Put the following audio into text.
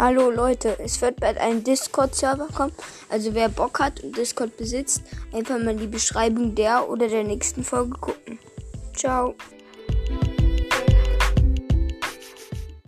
Hallo Leute, es wird bald ein Discord-Server kommen. Also wer Bock hat und Discord besitzt, einfach mal in die Beschreibung der oder der nächsten Folge gucken. Ciao.